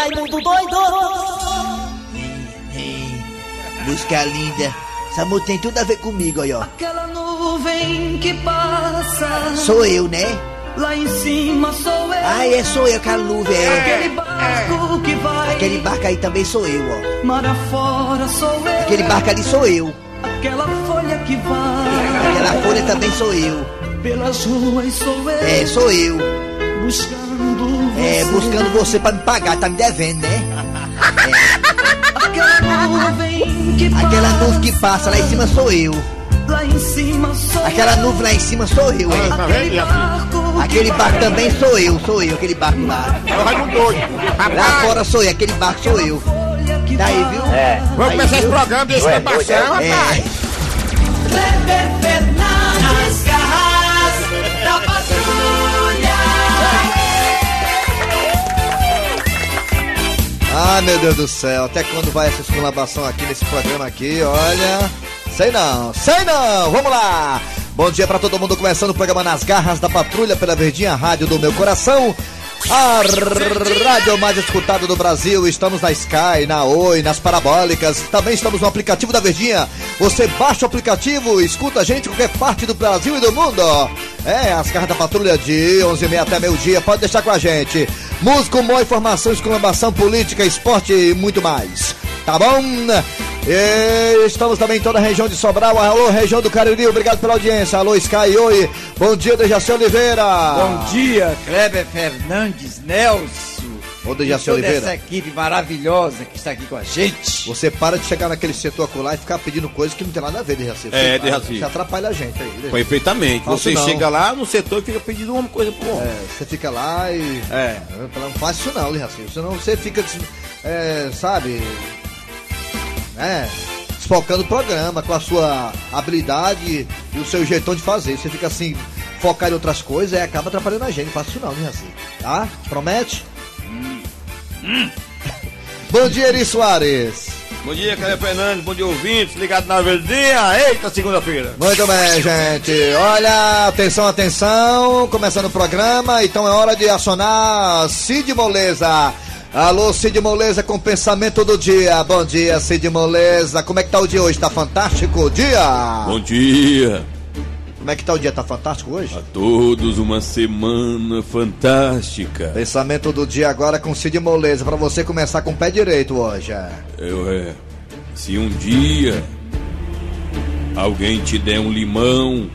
Raimundo doido! Música linda. Essa música tem tudo a ver comigo aí, ó. Aquela nuvem que passa. Sou eu, né? Lá em cima sou eu. Ah, é, sou eu, aquela nuvem. É. Aquele barco que vai. Aquele barco aí também sou eu, ó. Mar afora sou eu. Aquele barco ali sou eu. Aquela folha que vai. Aquela folha também sou eu. Pelas ruas sou eu. É, sou eu. Você. É, buscando você pra me pagar, tá me devendo, né? Aquela nuvem que passa. Aquela nuvem que passa lá em cima sou eu. Lá em cima sou Aquela eu. nuvem lá em cima sou eu, é. Tá? Aquele barco também sou eu, sou eu, aquele barco lá. É. Lá fora sou eu, aquele barco sou eu. Tá aí, viu? É. Vamos começar esse programa desse Ué, gravação, doido, rapaz. É. Ah, meu Deus do céu, até quando vai essa exclamação aqui nesse programa aqui? Olha, sei não, sei não, vamos lá! Bom dia pra todo mundo, começando o programa Nas Garras da Patrulha pela Verdinha Rádio do Meu Coração. A rádio mais escutada do Brasil, estamos na Sky, na Oi, nas parabólicas, também estamos no aplicativo da Verdinha. Você baixa o aplicativo, escuta a gente em qualquer parte do Brasil e do mundo. É, as garras da patrulha de 11h30 até meio-dia, pode deixar com a gente. Música, humor, informação, exclamação, política, esporte e muito mais. Tá bom? E estamos também em toda a região de Sobral. Alô, região do Cariri, obrigado pela audiência. Alô, Sky, oi. Bom dia, Dejaci Oliveira. Bom dia, Kleber Fernandes, Nelson. Ô, Dejaci Toda Oliveira. essa equipe maravilhosa que está aqui com a gente. Você para de chegar naquele setor acular e ficar pedindo coisas que não tem nada a ver, Dejaci. É, Dejaci. Você atrapalha a gente aí. Dejaci. Perfeitamente. Faço Você não. chega lá no setor e fica pedindo uma coisa pro outro. É, você fica lá e. É. Não faz isso não, Dejaci. Senão você fica, é, sabe. É. Desfocando o programa com a sua habilidade e o seu jeitão de fazer. Você fica assim, focado em outras coisas e acaba atrapalhando a gente. Não faça isso não, Dejaci. Tá? Promete? Bom dia, Eri Soares. Bom dia, Kleber Fernandes. Bom dia, ouvintes. Ligado na verdinha. Eita, segunda-feira. Muito bem, gente. Olha, atenção, atenção. Começando o programa, então é hora de acionar Cid Moleza. Alô, Cid Moleza com pensamento do dia. Bom dia, Cid Moleza. Como é que tá o dia hoje? Tá fantástico o dia? Bom dia Como é que tá o dia? Tá fantástico hoje? a todos. Uma semana fantástica. Pensamento do dia agora com Cid Moleza, pra você começar com o pé direito hoje. Eu é. Se um dia alguém te der um limão,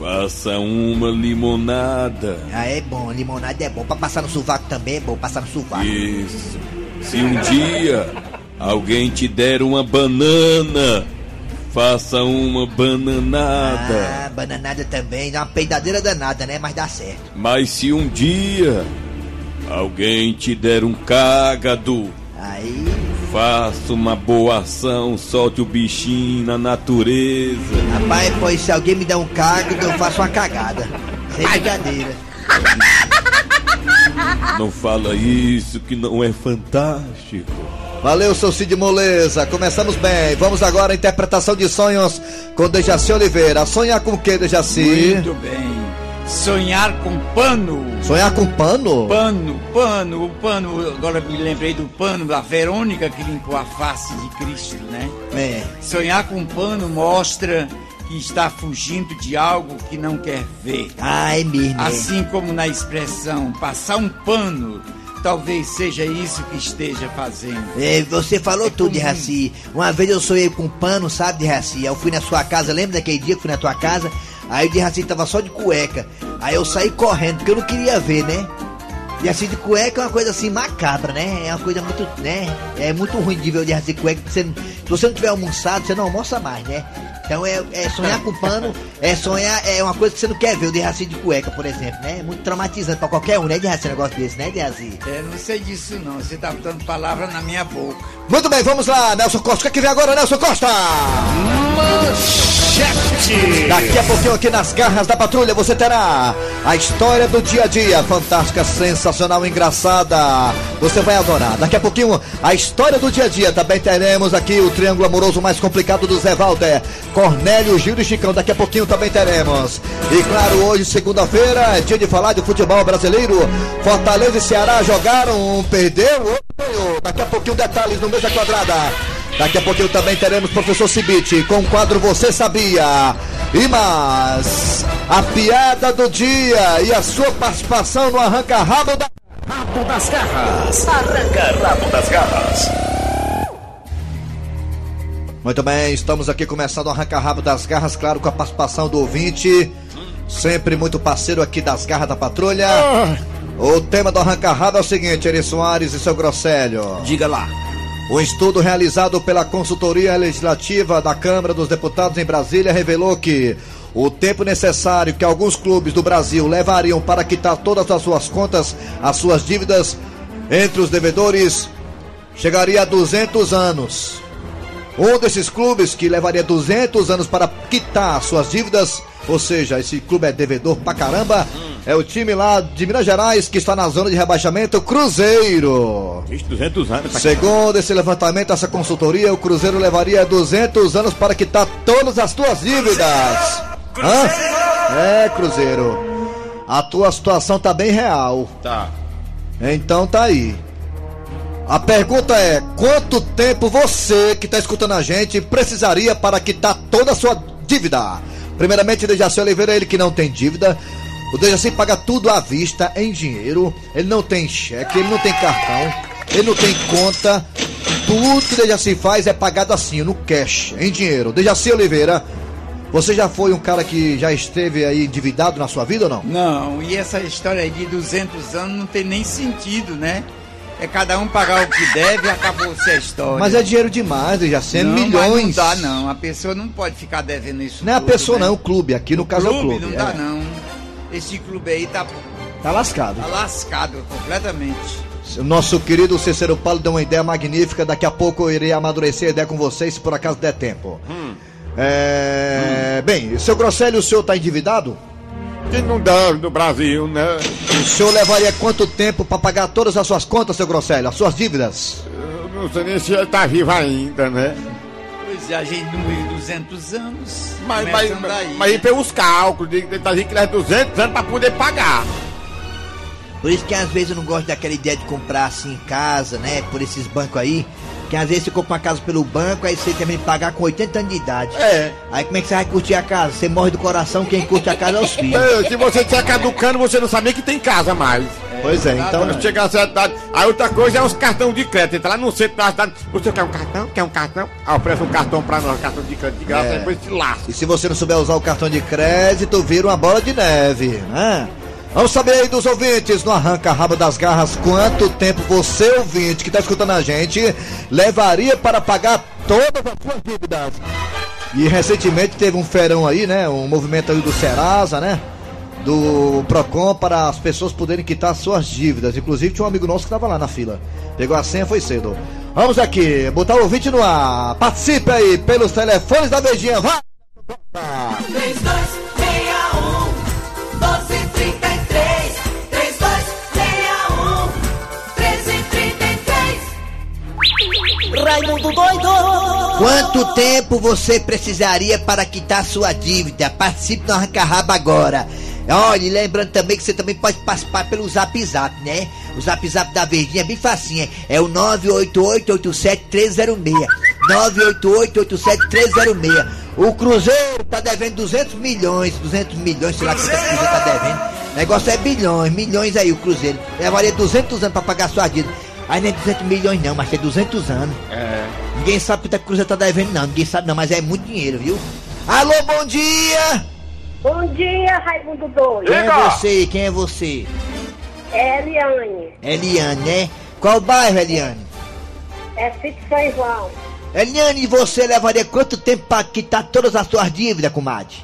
faça uma limonada. Ah, é bom, limonada é bom. Pra passar no sovaco também é bom, passar no sovaco. Isso. Se um dia alguém te der uma banana, faça uma bananada. Ah, bananada também, dá uma peidadeira danada, né? Mas dá certo. Mas se um dia alguém te der um cágado, Aí, faça uma boa ação, solte o bichinho na natureza. rapaz, pois se alguém me der um cago, eu faço uma cagada. Sem brincadeira. Não fala isso que não é fantástico. Valeu, seu Cid Moleza. Começamos bem. Vamos agora à interpretação de sonhos com Dejaci Oliveira. Sonhar com o que, Dejaci? Muito bem. Sonhar com pano. Sonhar com pano? Pano, pano, o pano. Agora me lembrei do pano da Verônica que limpou a face de Cristo, né? É. Sonhar com pano mostra que está fugindo de algo que não quer ver. Mesmo. é. Assim como na expressão passar um pano, talvez seja isso que esteja fazendo. É, você falou É tudo, de. Raci. Uma vez eu sonhei com pano, sabe, de Raci? Eu fui na sua casa, lembra daquele dia que fui na tua casa? Aí o de Raci tava só de cueca. Aí eu saí correndo, porque eu não queria ver, né? E assim de cueca é uma coisa assim macabra, né? É uma coisa muito, né? É muito ruim de ver o de Raci cueca. porque Você, se você não tiver almoçado, você não almoça mais, né? Então é, é sonhar com pano, é sonhar, é uma coisa que você não quer ver, o de Raci de cueca, por exemplo, né? É muito traumatizante pra qualquer um, né, de Raci, um negócio desse, né, de Raci? É, não sei disso não, você tá botando palavra na minha boca. Muito bem, vamos lá, Nelson Costa. O que, é que vem agora, Nelson Costa? Manchete. Daqui a pouquinho aqui nas garras da patrulha você terá a história do dia a dia, fantástica, sensacional, engraçada. Você vai adorar. Daqui a pouquinho a história do dia a dia. Também teremos aqui o triângulo amoroso mais complicado do Zé Walter, Cornélio, Gil e Chicão. Daqui a pouquinho também teremos. E claro, hoje, segunda-feira, é dia de falar de futebol brasileiro. Fortaleza e Ceará jogaram, um perdeu, ganhou. Daqui a pouquinho detalhes no mesa quadrada. Daqui a pouquinho também teremos professor Cibite com o quadro Você Sabia. E mais, a piada do dia e a sua participação no Arranca Rabo da. Rabo das garras. Arranca rabo das garras. Muito bem, estamos aqui começando o Arranca Rabo das Garras, claro, com a participação do ouvinte. Sempre muito parceiro aqui das Garras da Patrulha. O tema do Arranca Rabo é o seguinte, Eri Soares e seu Grosselho. Diga lá. Um estudo realizado pela Consultoria Legislativa da Câmara dos Deputados em Brasília revelou que o tempo necessário que alguns clubes do Brasil levariam para quitar todas as suas contas, as suas dívidas entre os devedores, chegaria a 200 anos. Um desses clubes que levaria 200 anos para quitar suas dívidas, ou seja, esse clube é devedor pra caramba, é o time lá de Minas Gerais que está na zona de rebaixamento, Cruzeiro. Ixi, 200 anos. Segundo esse levantamento, essa consultoria, o Cruzeiro levaria 200 anos para quitar todas as tuas dívidas. Hã? É, Cruzeiro. A tua situação tá bem real. Tá. Então tá aí. A pergunta é: quanto tempo você que está escutando a gente precisaria para quitar toda a sua dívida? Primeiramente, Dejaci Oliveira, ele que não tem dívida. O Dejaci paga tudo à vista, em dinheiro. Ele não tem cheque, ele não tem cartão, ele não tem conta. Tudo que o Dejaci faz é pagado assim, no cash, em dinheiro. Dejaci Oliveira, você já foi um cara que já esteve aí endividado na sua vida ou não? Não, e essa história aí de 200 anos não tem nem sentido, né? É cada um pagar o que deve e acabou-se a história. Mas é dinheiro demais, Dejaci, é não, milhões. Não dá, não. A pessoa não pode ficar devendo isso Não é a pessoa, né? não, é o clube. Aqui no caso é o clube, clube. não dá, é. não. Esse clube aí tá, Tá lascado. tá lascado completamente. Nosso querido Cícero Paulo deu uma ideia magnífica. Daqui a pouco eu irei amadurecer a ideia com vocês, se por acaso der tempo. É... Bem, seu Grosselio, o senhor tá endividado? Que não deve no Brasil, né? O senhor levaria quanto tempo para pagar todas as suas contas, seu Grosselio? As suas dívidas? Eu não sei nem se ele tá vivo ainda, né? Pois é, a gente vive 200 anos. Mas, mas, mas aí né? pelos cálculos, de, da gente que leva 200 anos pra poder pagar. Por isso que às vezes eu não gosto daquela ideia de comprar assim em casa, né? Por esses bancos aí. Que às vezes você compra uma casa pelo banco, aí você também pagar com 80 anos de idade. É. Aí como é que você vai curtir a casa? Você morre do coração, quem curte a casa é os filhos. É, Se você tiver caducando, você não sabia que tem casa mais. Pois é, então. Quando chegar a certa idade. Aí outra coisa é os cartões de crédito. Entra lá no centro da cidade. Você quer um cartão? Quer um cartão? Ah, oferece um cartão pra nós, cartão de crédito de graça, É. depois se lasca. E se você não souber usar o cartão de crédito, vira uma bola de neve, né? Vamos saber aí dos ouvintes no Arranca Rabo das Garras quanto tempo você, ouvinte, que tá escutando a gente, levaria para pagar todas as suas dívidas. E recentemente teve um ferão aí, né? Um movimento aí do Serasa, né? Do Procon para as pessoas poderem quitar suas dívidas. Inclusive tinha um amigo nosso que estava lá na fila. Pegou a senha, foi cedo. Vamos aqui, botar o ouvinte no ar. Participe aí pelos telefones da Beijinha. Vai! Quanto tempo você precisaria para quitar sua dívida? Participe do Arranca Rabo agora. Olha, e lembrando também que você também pode participar pelo Zap Zap, né? O Zap Zap da Verdinha é bem facinho, é o 988-87306. 988-87306. O Cruzeiro tá devendo 200 milhões, 200 milhões, sei lá é que o Cruzeiro tá devendo. O negócio é bilhões, milhões aí o Cruzeiro. Levaria 200 anos pra pagar sua dívida. Aí não é 200 milhões não, mas é 200 anos. Ninguém sabe quanto é que o Cruzeiro tá devendo, não. Ninguém sabe, não, mas é muito dinheiro, viu? Alô, bom dia! Bom dia, Raimundo Doido. Quem é você? Quem é você? É Eliane. Eliane, né? Qual bairro, Eliane? É Sítio São João. Eliane, e você levaria quanto tempo pra quitar todas as suas dívidas, comadre?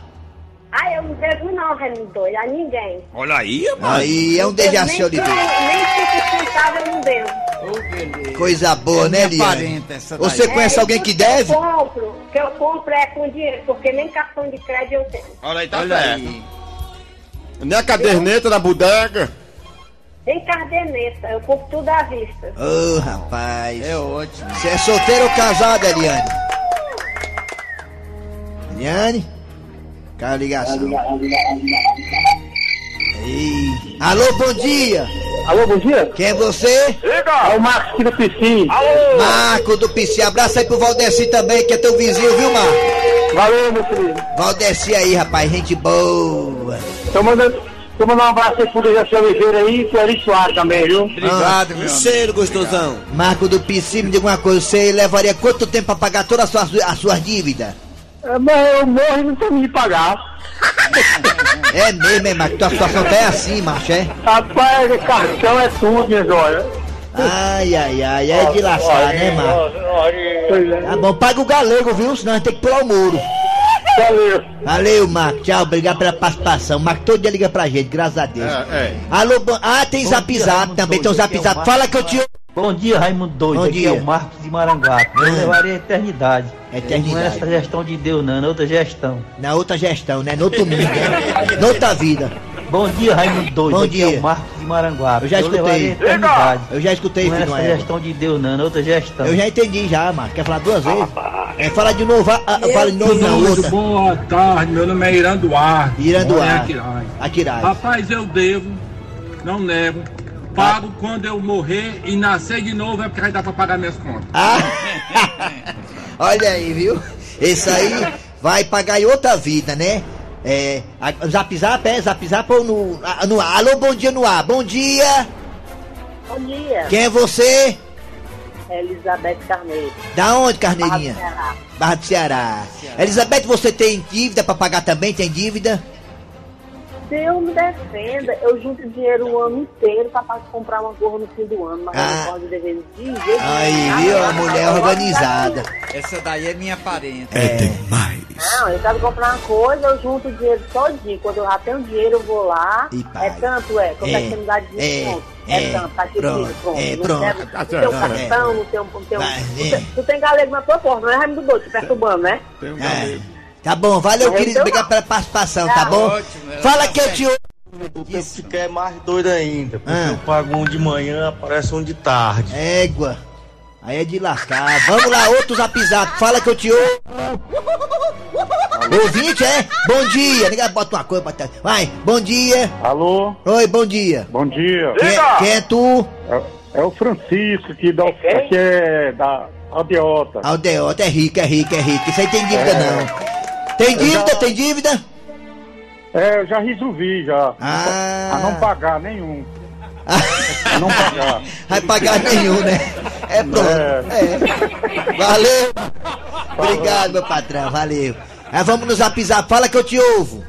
Ah, eu não devo não, Raimundo Doido, a ninguém. Olha aí, mano. Aí é um Eu Dejaci nem, Oliveira. nem cinco centavos eu não devo. Coisa boa, É né, daí. Você conhece É, alguém que deve? Que eu compro, o que eu compro é com dinheiro, porque nem cartão de crédito eu tenho. Olha aí, tá Olha certo. aí. Nem a caderneta da bodega. Nem caderneta, eu compro tudo à vista. Ô, rapaz. É ótimo. Você é solteiro ou casado, Eliane? Eliane? Caiu a ligação. Ei. Alô, bom dia. Alô, bom dia? Quem é você? É o Marcos aqui do Piscin. Marco do PC. Abraço aí pro Valdeci também, que é teu vizinho, viu, Marco? Valeu, meu filho. Valdeci aí, rapaz, gente boa. Tô mandando, tô mandando um abraço aí pro Dejaci Oliveira aí e pro Eri Soares também, viu? Obrigado, meu amigo. Cheiro gostosão. Marco do PC, me diga uma coisa, você levaria quanto tempo pra pagar todas as suas, as suas dívidas? É, Mas eu morro e não tenho me pagar. É mesmo, é, Marco? Tua situação tá é assim, macho, é? Rapaz, cartão é tudo, minha joia. Ai, ai, ai, é de lascar, né, Marco? É. Tá bom, paga o galego, viu? Senão a gente tem que pular o muro. Valeu. Valeu, Marco. Tchau, obrigado pela participação. Marco todo dia liga pra gente, graças a Deus. É, é. Alô, bom... ah, tem zap dia, zap também, tem um zap é zap. Fala que eu te. Bom dia, Raimundo Doido. Bom Aqui dia. é o Marcos de Maranguape. Eu Hum. levaria a eternidade. Eternidade. Não é essa gestão de Deus, não, é outra gestão. Na outra gestão, né? No outro mundo, né? Noutra vida. Bom dia, Raimundo Doido. Bom Aqui dia. é o Marcos de Maranguape. Eu já escutei. eternidade. Eu já escutei Não é isso, não essa é? gestão de Deus, não, é outra gestão. Eu já entendi já, Marco. Quer falar duas vezes? É, fala de novo, ah, ah, fala de novo na outra. boa tarde, meu nome é Irã Duarte. Irã Duarte. Aquiraz. Rapaz, eu devo, não nego. Pago quando eu morrer e nascer de novo é porque vai dar pra pagar minhas contas. Ah! Olha aí, viu? Esse aí vai pagar em outra vida, né? É. Zap zap é? Zap zap ou no, no ar? Alô, bom dia no ar. Bom dia! Bom dia, Quem é você? Elizabeth Carneiro. Da onde, Carneirinha? Ceará. Barra do Ceará. Elizabeth, você tem dívida pra pagar também? Tem dívida? Deus me defenda, eu junto dinheiro o ano inteiro pra pra comprar uma gorra no fim do ano, mas Ah. eu não posso dever de jeito. Aí, viu? A mulher organizada. Essa daí é minha parenta. É. Não, eu quero comprar uma coisa, eu junto o dinheiro todinho. Quando eu já tenho dinheiro, eu vou lá. E. É tanto, é. Quando É, é que você me dá de é, desconto? é, É, tanto, tá aqui o pronto, pronto. é, não pronto. não tem um cartão, não tem um... Não tem tu, é. tem- tu tem galego na tua porta, não é Raimundo Doido, te perturbando, né? Tem um É. galego. Tá bom, valeu, querido. Obrigado pela participação, tá Tá bom? ótimo, ela Fala tá que eu te ouço. O que fica é mais doido ainda, porque Ah. eu pago um de manhã, aparece um de tarde. Égua. Aí é de lascar. Vamos lá, outro zap zap. Fala que eu te ouço. Ouvinte, é? Bom dia. Ninguém bota uma coisa pra trás. Vai, bom dia. Alô, Oi, bom dia. bom dia. Quem, é- quem é tu? É, é o Francisco que, dá, que é da Aldeota. Aldeota, é rico, é rico, é rico. Isso aí tem dívida não. Tem dívida, tem dívida? É, eu já resolvi já. Ah. A não pagar nenhum. A não pagar. Vai pagar nenhum, né? É pronto. É. Valeu. Obrigado, meu patrão. Valeu. Aí vamos no zap zap. Fala que eu te ouvo.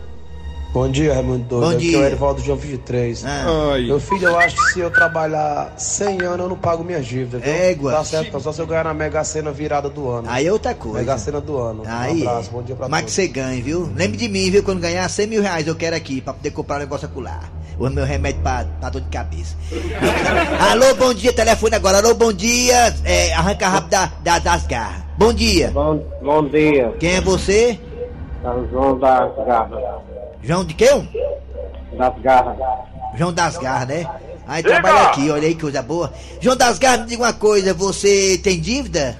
Bom dia, Raimundo Doido. Bom Aqui dia. é o Erivaldo João 23. Ah, Ai. Meu filho, eu acho que se eu trabalhar 100 anos, eu não pago minha dívida, viu? Égua. Tá certo. Só se eu ganhar na Mega Sena virada do ano. aí é outra coisa. Mega Sena do ano. Aí, um abraço, bom dia pra mas que todos. você ganhe, viu? Lembre de mim, viu? Quando ganhar 100 mil reais eu quero aqui pra poder comprar um negócio acular. O meu remédio pra, pra dor de cabeça. Alô, bom dia, telefone agora. Alô, bom dia. É, arranca rápido da, da- das garras. Bom dia. Bom, bom dia, Quem é você? é o João das Garras. João de quem? Das Garras. João das Garras, né? Aí trabalha aqui, olha aí que coisa boa. João das Garras, me diga uma coisa, você tem dívida?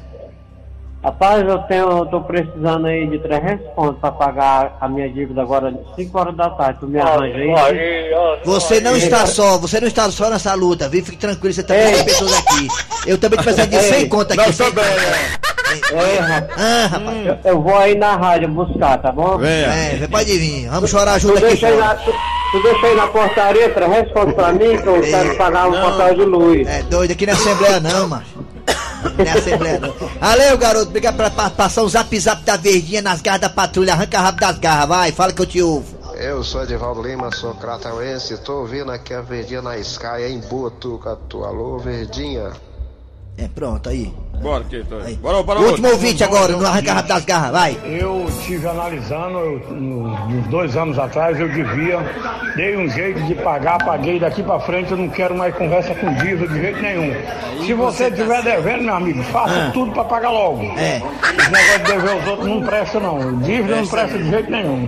Rapaz, eu tenho, eu tô precisando aí de 300 pontos pra pagar a minha dívida agora 5 horas da tarde. Tu me arranja aí? Você não está só, você não está só nessa luta, viu? Fique tranquilo, você também tem pessoas aqui. Eu também tô precisando de 100 conto aqui. Nós 100 também, É, rapaz. Ah, rapaz. Eu, eu vou aí na rádio buscar, tá bom? Venha. É, você pode vir. Vamos chorar junto aqui deixa, aí na, tu, tu deixa aí na portaria 300 pontos pra mim que eu quero pagar um portal de luz. É doido, aqui na Assembleia não, macho. Não é Assembleia não. Valeu, garoto. Obrigado pela participação. Zap zap da verdinha nas garras da patrulha. Arranca rápido das garras, vai. Fala que eu te ouvo. Eu sou Edivaldo Lima, sou cratauense, tô ouvindo aqui a Verdinha na Sky em Botucatu. Alô, Verdinha. É, pronto, aí. Bora, que Bora, bora, O último ouvinte agora, no arranca rápido das garras, vai. Eu tive analisando, eu, no- uns dois anos atrás, eu devia, dei um jeito de pagar, paguei daqui pra frente, eu não quero mais conversa com dívida de jeito nenhum. Se você estiver devendo, meu amigo, faça Ah. tudo pra pagar logo. É. Esse negócio de dever os outros não presta não, dívida não presta de jeito nenhum.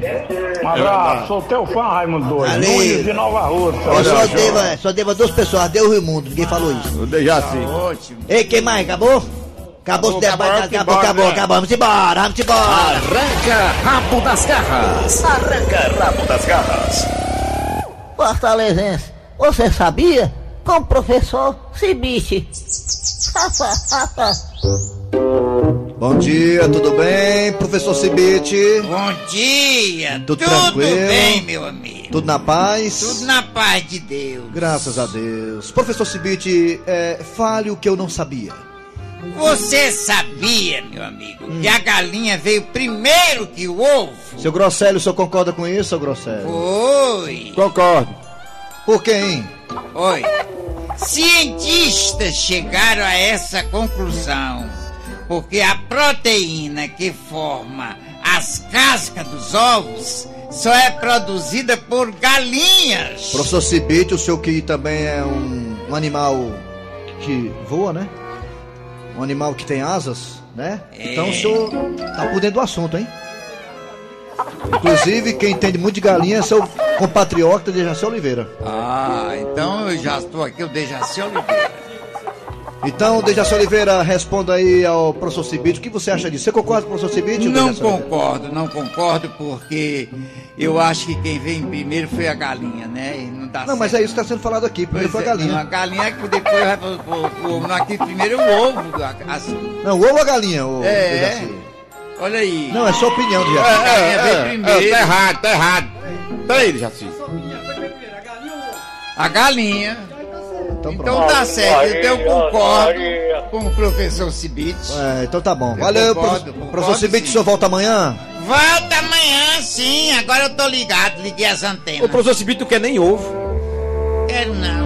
Um abraço, sou teu fã, Raimundo Doido. Nunes de Nova Rússia. Eu só devo, só devo a duas pessoas, Deus e o mundo, ninguém falou isso. Eu dei já sim. Ótimo. Ei, quem mais? Acabou? Acabou, esse debate, acabou, acabou, acabou, vamos embora, vamos embora. Arranca rabo das garras. Arranca rabo das garras. Fortalezense, você sabia? Com o professor Cibite. Bom dia, tudo bem, professor Cibite? Bom dia, Tudo tudo, tranquilo? bem, meu amigo. Tudo na paz? Tudo na paz de Deus. Graças a Deus. Professor Cibite, é, fale o que eu não sabia. Você sabia, meu amigo, Hum. que a galinha veio primeiro que o ovo? Seu Grosselio, o senhor concorda com isso, seu Grosselio? Oi. Concordo. Por hein? Oi. Cientistas chegaram a essa conclusão porque a proteína que forma as cascas dos ovos só é produzida por galinhas. Professor Cibite, o senhor que também é um, um animal que voa, né? Um animal que tem asas, né? Então o senhor tá por dentro do assunto, hein? Inclusive, quem entende muito de galinha é seu compatriota Dejaci Oliveira. Ah, então eu já estou aqui, o Dejaci Oliveira. Então, Dejaci Oliveira, responda aí ao professor Cibite. O que você acha disso? Você concorda com o professor Cibite? Não Dejaci concordo, não concordo, porque eu acho que quem veio primeiro foi a galinha, né? E não dá Não, mas é isso que está sendo falado aqui. Primeiro foi a galinha. A galinha que depois vai pro, pro, pro ovo. Aqui primeiro é o ovo. Assim. Não, o ovo ou a galinha? O É. Dejaci? Olha aí. Não, é sua opinião, É, Dejaci. A galinha veio é, primeiro. é, tá errado, tá errado. Peraí, Jaci. A galinha. Então, Então tá certo, então eu concordo com o professor Cibite. É, então tá bom. Eu Valeu, concordo, prof- concordo, professor Cibite, sim. o senhor volta amanhã? Volta amanhã, sim. Agora eu tô ligado, liguei as antenas. O professor Cibito não quer nem ovo. Quero não.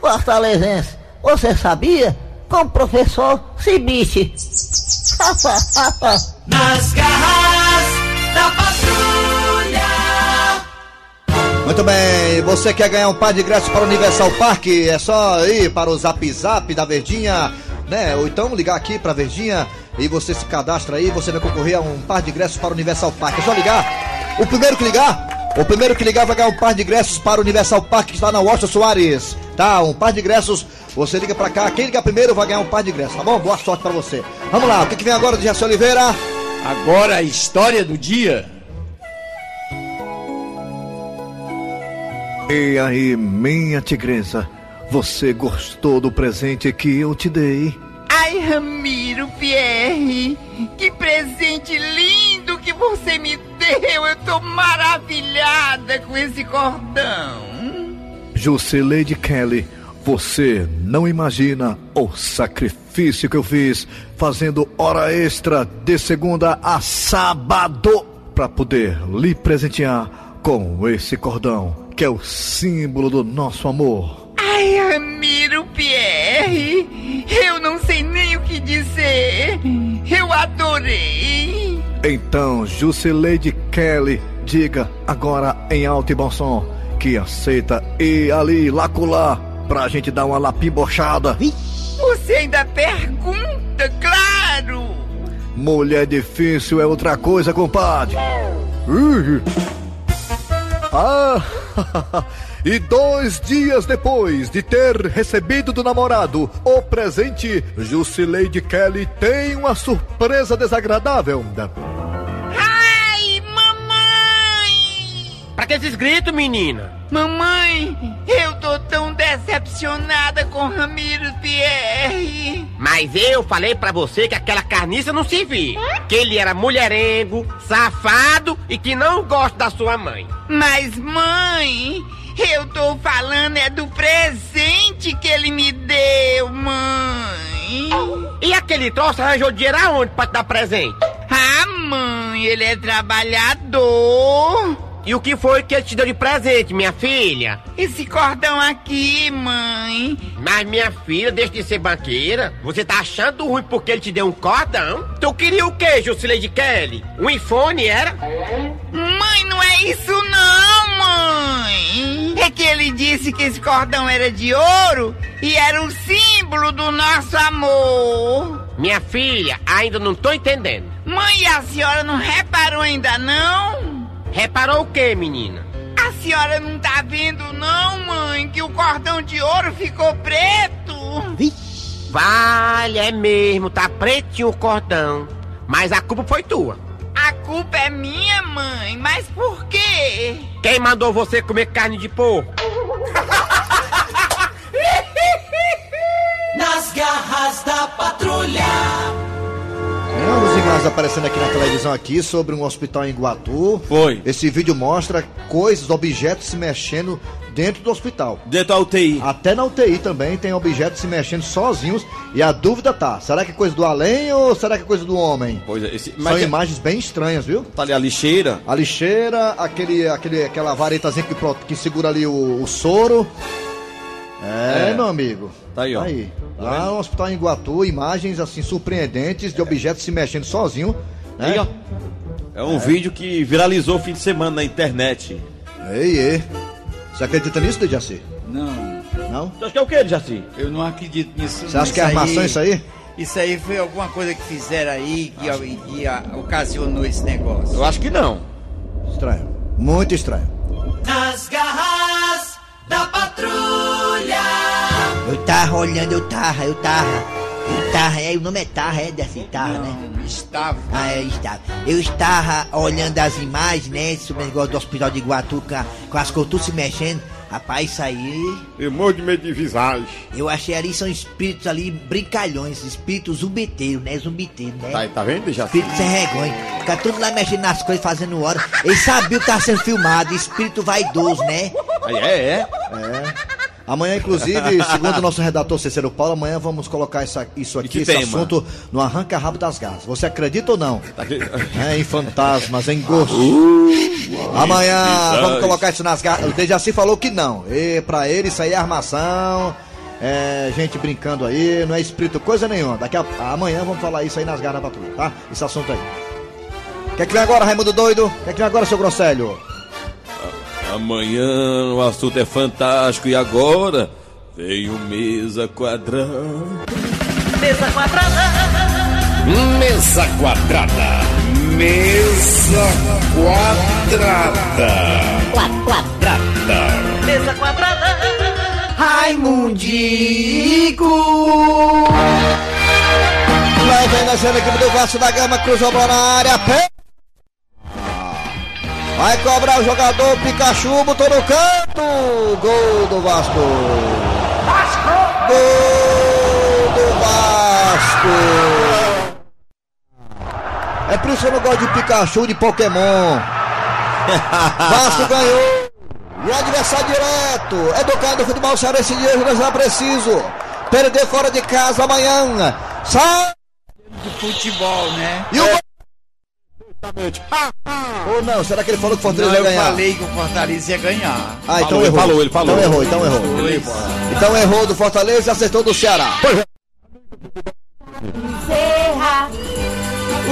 Fortalezense, você sabia? Com o professor Cibite. Nas garras da patrulha. Muito bem, você quer ganhar um par de ingressos para o Universal Park? É só ir para o Zap Zap da Verdinha, né? Ou então ligar aqui para a Verdinha e você se cadastra aí, você vai concorrer a um par de ingressos para o Universal Park. É só ligar. O primeiro que ligar, o primeiro que ligar vai ganhar um par de ingressos para o Universal Park que está na Washington Soares. Tá, um par de ingressos. Você liga para cá, quem ligar primeiro vai ganhar um par de ingressos, tá bom? Boa sorte para você. Vamos lá, o que, que vem agora de Jaci Oliveira? Agora a história do dia. E aí, minha tigresa, você gostou do presente que eu te dei? Ai, Ramiro Pierre, que presente lindo que você me deu. Eu tô maravilhada com esse cordão. Jusileide Kelly, você não imagina o sacrifício que eu fiz fazendo hora extra de segunda a sábado para poder lhe presentear com esse cordão que é o símbolo do nosso amor. Ai, Ramiro Pierre, eu não sei nem o que dizer. Eu adorei. Então, Jusileide Kelly, diga agora em alto e bom som que aceita ir ali, lá colar, pra gente dar uma lapimbochada. Você ainda pergunta, claro. Mulher difícil é outra coisa, compadre. Ih. Ah, e dois dias depois de ter recebido do namorado o presente, Jusileide Kelly tem uma surpresa desagradável. Ai, mamãe! Pra que esses gritos, menina? Mamãe, eu tô tão decepcionada com Ramiro Pierre. Mas eu falei pra você que aquela carniça não se via. Que ele era mulherengo, safado e que não gosta da sua mãe. Mas, mãe, eu tô falando é do presente que ele me deu, mãe. E aquele troço arranjou dinheiro aonde pra te dar presente? Ah, mãe, ele é trabalhador. E o que foi que ele te deu de presente, minha filha? Esse cordão aqui, mãe. Mas minha filha, deixa de ser banqueira. Você tá achando ruim porque ele te deu um cordão? Tu queria o quê, Jusileide Kelly? Um iPhone, era? Mãe, não é isso não, mãe. É que ele disse que esse cordão era de ouro e era o símbolo do nosso amor. Minha filha, ainda não tô entendendo. Mãe, a senhora não reparou ainda não? Reparou o quê, menina? A senhora não tá vendo não, mãe, que o cordão de ouro ficou preto? Vale, é mesmo, tá pretinho o cordão. Mas a culpa foi tua. A culpa é minha, mãe, mas por quê? Quem mandou você comer carne de porco? Nas garras da patrulha. Imagens aparecendo aqui na televisão aqui sobre um hospital em Iguatu. Foi. Esse vídeo mostra coisas, objetos se mexendo dentro do hospital. Dentro da UTI. Até na UTI também tem objetos se mexendo sozinhos. E a dúvida tá, será que é coisa do além ou será que é coisa do homem? Pois é, esse, São imagens bem estranhas, viu? Tá ali a lixeira. A lixeira, aquele, aquele, aquela varetazinha que, que segura ali o, o soro. É, É. meu amigo. Tá aí, ó. Aí. Tá Lá no hospital em Iguatu, imagens assim surpreendentes de objetos se mexendo sozinho. Né? Aí, ó. É um vídeo que viralizou o fim de semana na internet. Ei, ei. Você acredita nisso, Dejaci? Não. Não? Você acha que é o que, Dejaci? Eu não acredito nisso. Você acha que é armação isso aí? Isso aí foi alguma coisa que fizeram aí que, que ah, ocasionou esse negócio. Eu acho que não. Estranho. Muito estranho. Nas tava olhando, eu tava, eu tava. Eu tava, é, o nome é Tarra, é desse Tarra, né? Estava. Ah, é, estava. Eu estava olhando as imagens, né? Sobre o negócio do hospital de Iguatu, com, as tudo se mexendo. Rapaz, isso aí. Eu morro de medo de visagem. Eu achei ali, são espíritos ali brincalhões, espíritos zumbiteiros, né? Zumbiteiros, né? Tá, tá vendo, já? Espírito sem vergonha. Fica tudo lá mexendo nas coisas, fazendo hora. Eles sabiam que tava sendo filmado, espírito vaidoso, né? Aí é, é. É. Amanhã, inclusive, segundo o nosso redator Cícero Paulo, amanhã vamos colocar essa- isso aqui, esse tema? assunto no arranca-rabo das garras. Você acredita ou não? É, em fantasmas, em gostos. Amanhã visagem. vamos colocar isso nas garras. O Dejaci falou que não. E pra ele isso aí é armação. É gente brincando aí, não é espírito coisa nenhuma. Daqui a amanhã vamos falar isso aí nas garras da patrulha, tá? Esse assunto aí. Quer que vem agora, Raimundo Doido? Quer que vem agora, seu Grosselho? Amanhã o assunto é fantástico e agora veio mesa quadrada. Mesa quadrada. Mesa quadrada. Mesa quadrada. Quadrada. Mesa quadrada. Raimundico! Lá vem nascendo a equipe do Vasco da Gama, cruzou a bola na área, pé. Vai cobrar o jogador Pikachu, botou no canto. Gol do Vasco. Gol do Vasco. É por isso que eu não gosto de Pikachu de Pokémon. Vasco ganhou. E adversário direto. Educado do futebol cearense de hoje, mas não é preciso. Perder fora de casa amanhã. Sai. De futebol, né? E o Ou não, será que ele falou que o Fortaleza Não, ia eu ganhar? falei que o Fortaleza ia ganhar. Ah, então Falou, ele errou. falou, ele falou. Então errou, então errou. Pois. Então errou do Fortaleza e acertou do Ceará.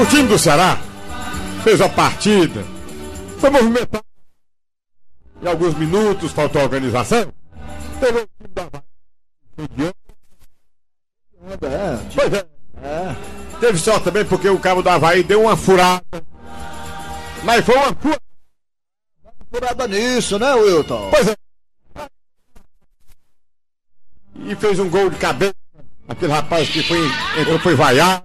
O time do Ceará fez a partida, foi movimentado. Em alguns minutos faltou organização. Teve o time da Bahia. É, Pois é. Teve sorte também porque o cabo do Havaí deu uma furada. Mas foi uma furada. furada nisso, né, Wilton? Pois é. E fez um gol de cabeça. Aquele rapaz que foi, entrou, foi vaiado.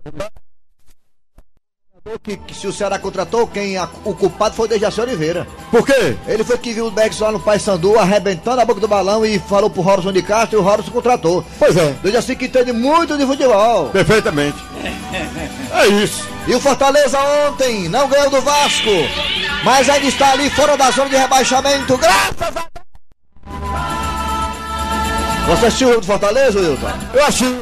Que, que se o Ceará contratou, quem a- o culpado foi o Dejaci Oliveira. Por quê? Ele foi que viu o Bex lá no Paysandu arrebentando a boca do balão e falou pro Robson de Castro e o Robson contratou. Pois é. Dejaci que entende muito de futebol. Perfeitamente. É isso. E o Fortaleza ontem não ganhou do Vasco, mas ainda está ali fora da zona de rebaixamento, graças a Deus. Você assistiu o jogo do Fortaleza, Wilton? Eu achei.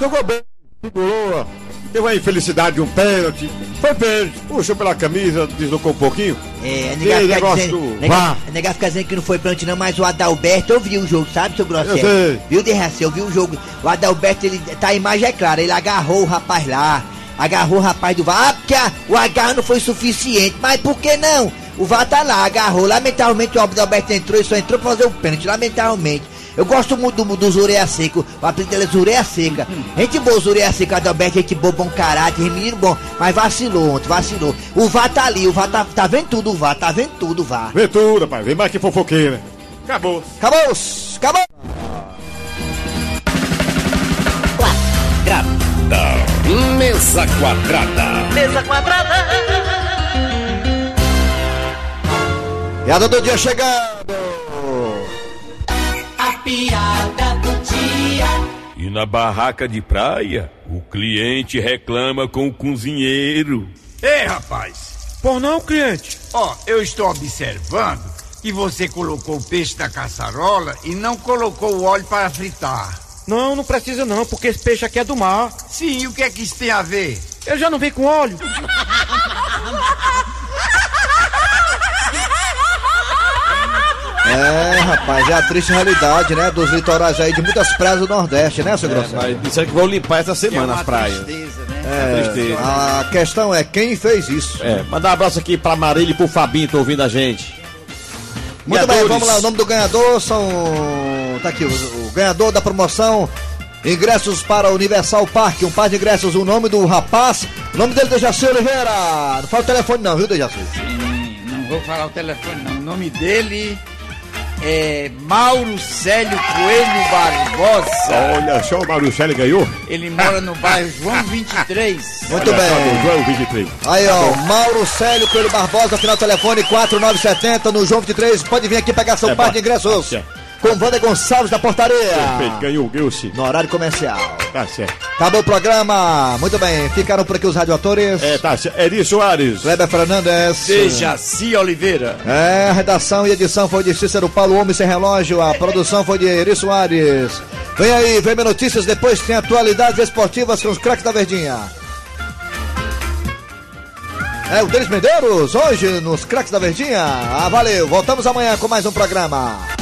Jogou bem, segurou teve uma infelicidade de um pênalti. Foi pênalti, puxou pela camisa, deslocou um pouquinho. É, E aí, nega fica negócio dizendo, do nega, VAR. nega fica dizendo que não foi pênalti não, mas o Adalberto, eu vi o jogo, sabe, seu Grosselho? Eu sei. Viu, Derraci, eu vi o jogo. O Adalberto, ele, tá, a imagem é clara, ele agarrou o rapaz lá, agarrou o rapaz do VAR, ah, porque a- o agarro não foi suficiente, mas por que não? O VAR tá lá, agarrou, lamentavelmente o Adalberto entrou e só entrou pra fazer o pênalti, lamentavelmente. Eu gosto muito do, do Zureia Seco, o apelido dele é Zureia Seca. Gente boa, Zureia Seca, Adalberto, gente boa, bom caráter, menino bom, mas vacilou ontem, vacilou. O VAR tá ali, o VAR tá, tá vendo tudo, o VAR, tá vendo tudo, o VAR. Vê tudo, rapaz, vem mais que fofoqueira. Acabou. Acabou, acabou. Mesa quadrada. Mesa quadrada. Piada do dia chegando. A piada do dia. E na barraca de praia, o cliente reclama com o cozinheiro. Ei, rapaz! Por não, cliente? Ó, eu estou observando que você colocou o peixe na caçarola e não colocou o óleo para fritar. Não, não precisa não, porque esse peixe aqui é do mar. Sim, e o que é que isso tem a ver? Ele já não vem com óleo. É, rapaz, é a triste realidade, né? Dos litorais aí de muitas praias do Nordeste, né, seu Grosselho? Mas disseram que vão limpar essa semana as praias. É, tristeza. a questão é quem fez isso. É, mandar um abraço aqui pra Marília e pro Fabinho, tô ouvindo a gente. Muito bem, Ganhadores. vamos lá. O nome do ganhador são. Tá aqui, o ganhador da promoção. Ingressos para o Universal Park, um par de ingressos. O nome do rapaz, o nome dele é Dejaci Oliveira. Não fala o telefone, não, viu, Dejaci? Não vou falar o telefone, não. O nome dele é Mauro Célio Coelho Barbosa. Olha só, o Marucelli ganhou. Ele mora no bairro João 23. Muito Olha bem. João 23. Aí, ó, Mauro Célio Coelho Barbosa, final do telefone 4970 no João 23. Pode vir aqui pegar seu É, par de ingressos. Tá. Com Wander Gonçalves da portaria. Perfeito, ganhou, sim. No horário comercial. Tá certo. Acabou o programa. Muito bem, ficaram por aqui os radioatores. É, tá certo. Eri Soares. Kleber Fernandes. Dejaci Oliveira. É, a redação e edição foi de Cícero Paulo Homem Sem Relógio, a produção foi de Eri Soares. Vem aí, vem notícias, depois tem atualidades esportivas com os craques da Verdinha. É o Denis Medeiros, hoje nos craques da Verdinha. Ah, valeu, voltamos amanhã com mais um programa.